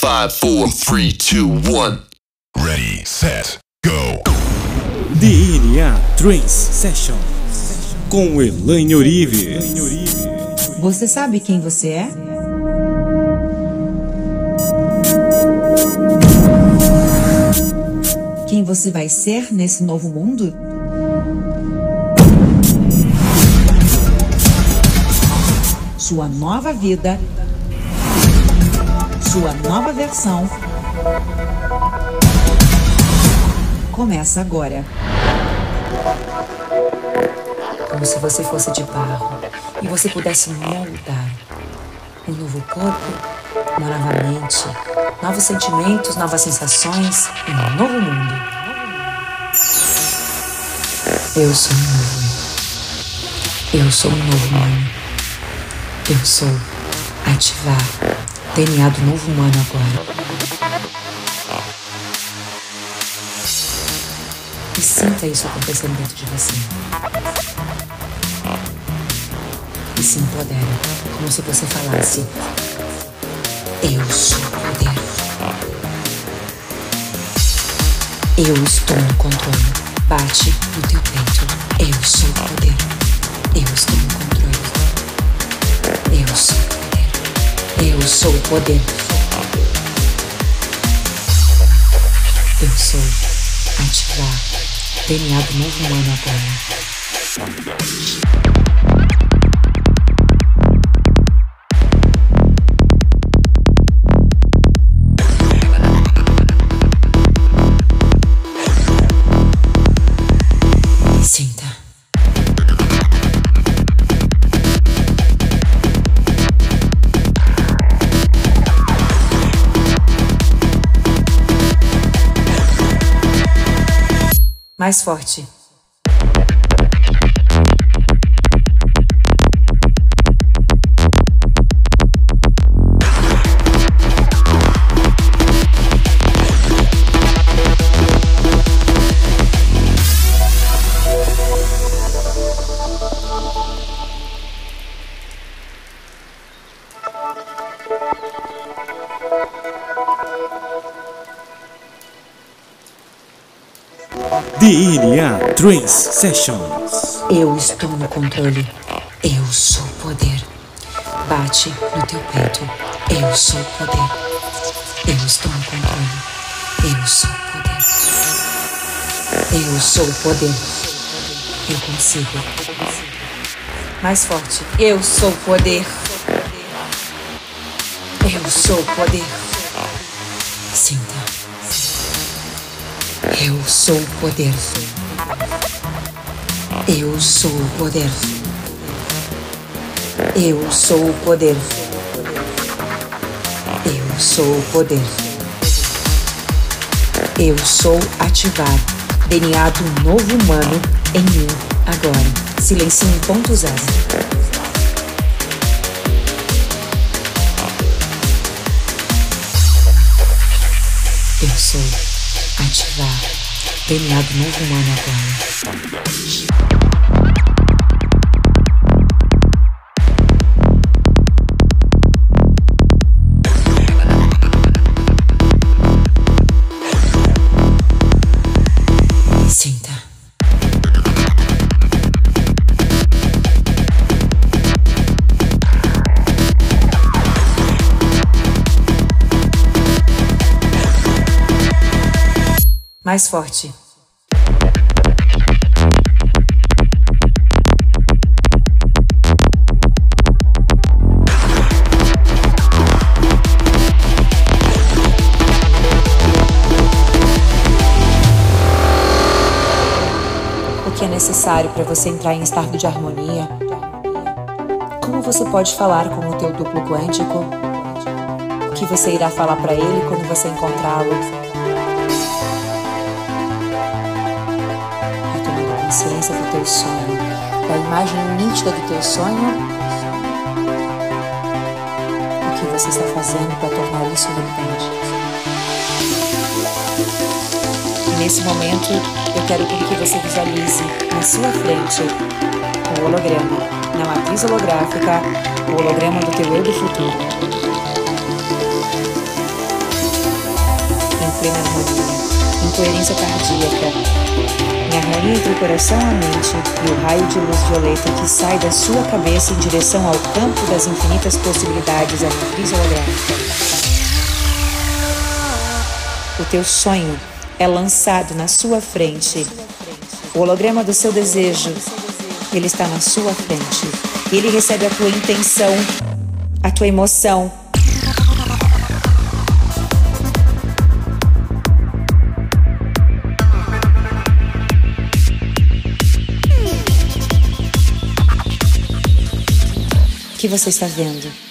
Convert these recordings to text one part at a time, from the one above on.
Five, four, three, two, one. Ready, set, go. DNA Trance Session com Elaine Orives. Você sabe quem você é? Quem você vai ser nesse novo mundo? Sua nova vida, sua nova versão começa agora. Como se você fosse de barro e você pudesse moldar um novo corpo, uma nova mente, novos sentimentos, novas sensações, um novo mundo. Eu sou um novo. Eu sou um novo humano. Eu sou ativar DNA do novo humano agora. E sinta isso acontecendo dentro de você. E se empodere, como se você falasse: Eu sou poder. Eu estou no controle. Bate no teu peito. Eu sou o poder. Eu estou no controle. Eu sou. Eu sou o poder. Eu sou ativar DNA do novo humano agora. Mais forte. DNA Trance Sessions. Eu estou no controle. Eu sou poder. Bate no teu peito. Eu sou poder. Eu estou no controle. Eu sou poder. Eu sou poder. Eu consigo. Mais forte. Eu sou poder. Eu sou o poder. Sinta. Eu sou o poder. Eu sou o poder. Eu sou o poder. Eu sou o poder. Eu sou ativar DNA do novo humano em mim agora. Silencio em ponto zero. Eu sou ativar DNA do novo humano agora. Mais forte. O que é necessário para você entrar em estado de harmonia? Como você pode falar com o teu duplo quântico? O que você irá falar para ele quando você encontrá-lo? Consciência do teu sonho, da imagem nítida do teu sonho. O que você está fazendo para tornar isso realidade? Nesse momento, eu quero que você visualize na sua frente um holograma, na matriz holográfica, o holograma do teu eu do futuro. plena harmonia, em coerência cardíaca, em harmonia entre o coração e a mente e o raio de luz violeta que sai da sua cabeça em direção ao campo das infinitas possibilidades da matriz holográfica. O teu sonho é lançado na sua frente. O holograma do seu desejo, ele está na sua frente. Ele recebe a tua intenção, a tua emoção, que você está vendo?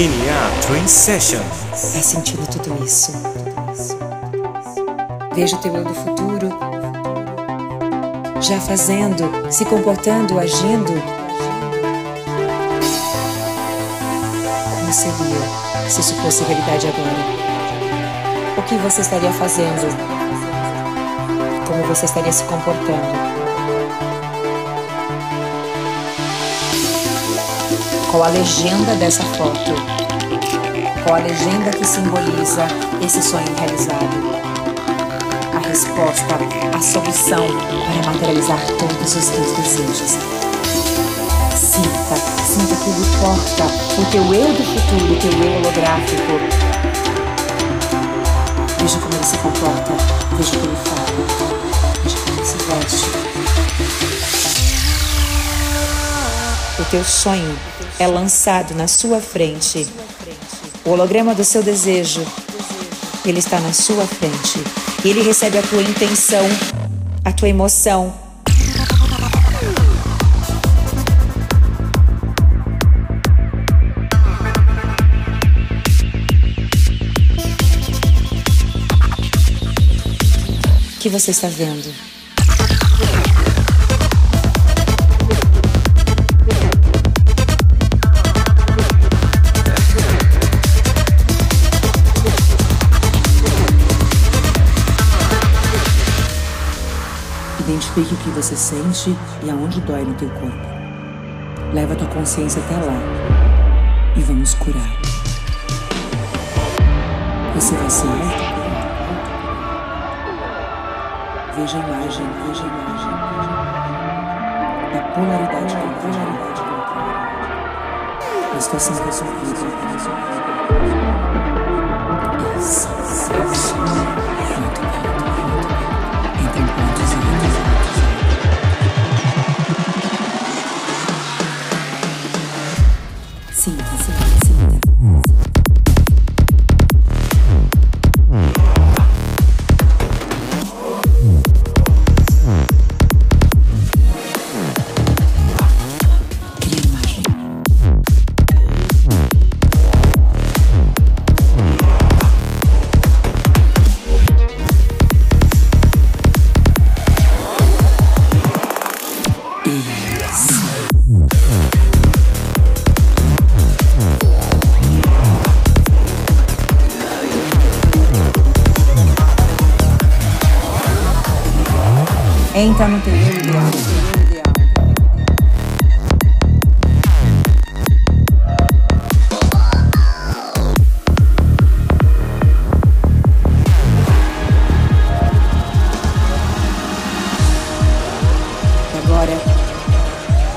DNA Trance Sessions. Faz tudo isso. Veja o teu eu do futuro já fazendo, se comportando, agindo. Como seria se isso fosse realidade agora? O que você estaria fazendo? Como você estaria se comportando? Qual a legenda dessa foto? A legenda que simboliza esse sonho realizado? A resposta, a solução para materializar todos os teus desejos. Sinta, sinta que ele porta o teu eu do futuro, o teu eu holográfico. Veja como ele se comporta, veja o que ele fala, veja como ele se veste. O teu sonho é lançado na sua frente. O holograma do seu desejo, ele está na sua frente. Ele recebe a tua intenção, a tua emoção. O que você está vendo? Identifique o que você sente e aonde dói no teu corpo. Leva tua consciência até lá e vamos curar. Você vai ser Veja a imagem, veja a imagem, veja. Da polaridade com polaridade contrária. A situação resolvida. Isso, isso. Entra no teu eu ideal. Agora,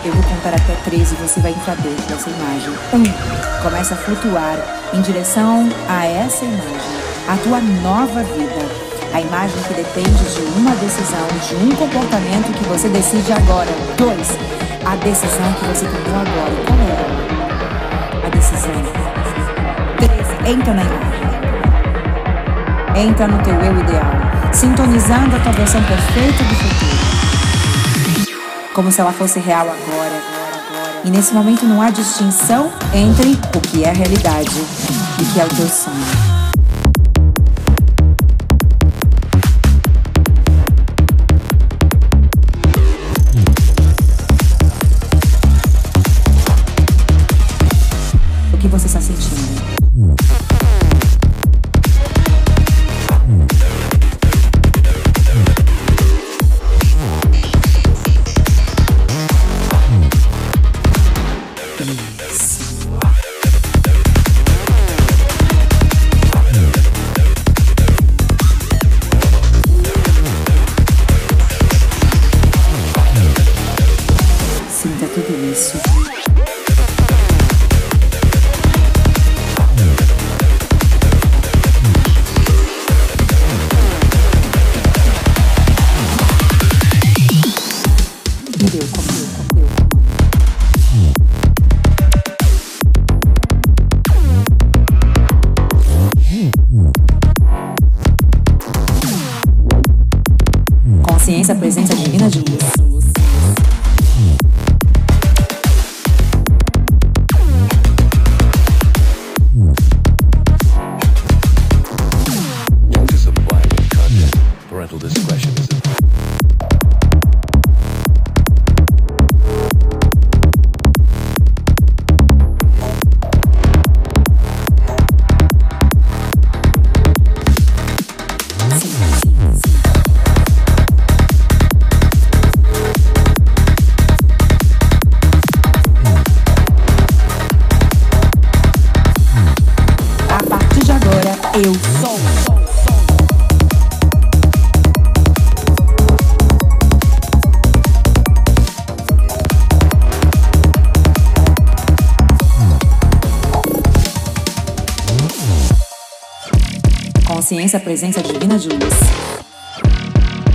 eu vou contar até três e você vai entrar dentro dessa imagem. Um, começa a flutuar em direção a essa imagem, a tua nova vida. A imagem que depende de uma decisão, de um comportamento que você decide agora. Dois, a decisão que você tomou agora. Qual era? A decisão. Três, entra na imagem. Entra no teu eu ideal, sintonizando a tua versão perfeita do futuro como se ela fosse real agora. E nesse momento não há distinção entre o que é a realidade e o que é o teu sonho. Consciência, presença divina de luz.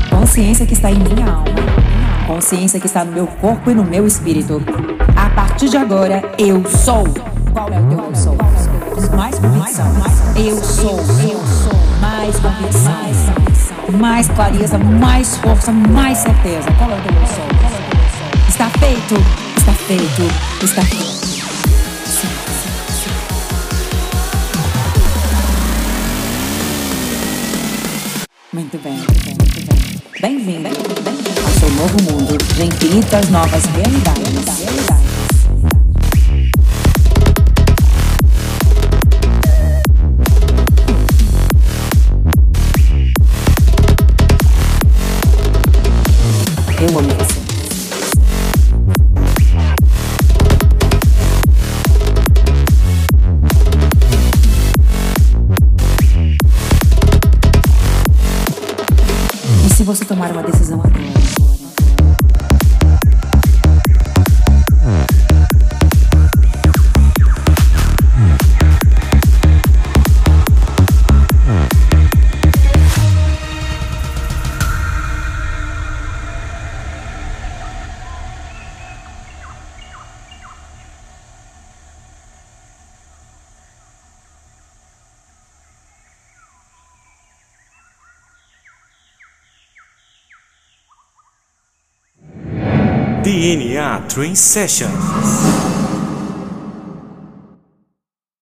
Consciência que está em minha alma. Consciência que está no meu corpo e no meu espírito. A partir de agora, eu sou. Qual é o teu eu sou? Mais convicção. Eu sou. Eu sou. Mais convicção. Mais clareza, mais força, mais certeza. Qual é o teu eu sou? Está feito. Está feito. Está feito. Bem, bem, muito bem. Bem-vindo bem-vindo ao seu novo mundo de infinitas novas realidades. realidades. Eu amo você. Você tomar uma decisão agora? DNA Train Session.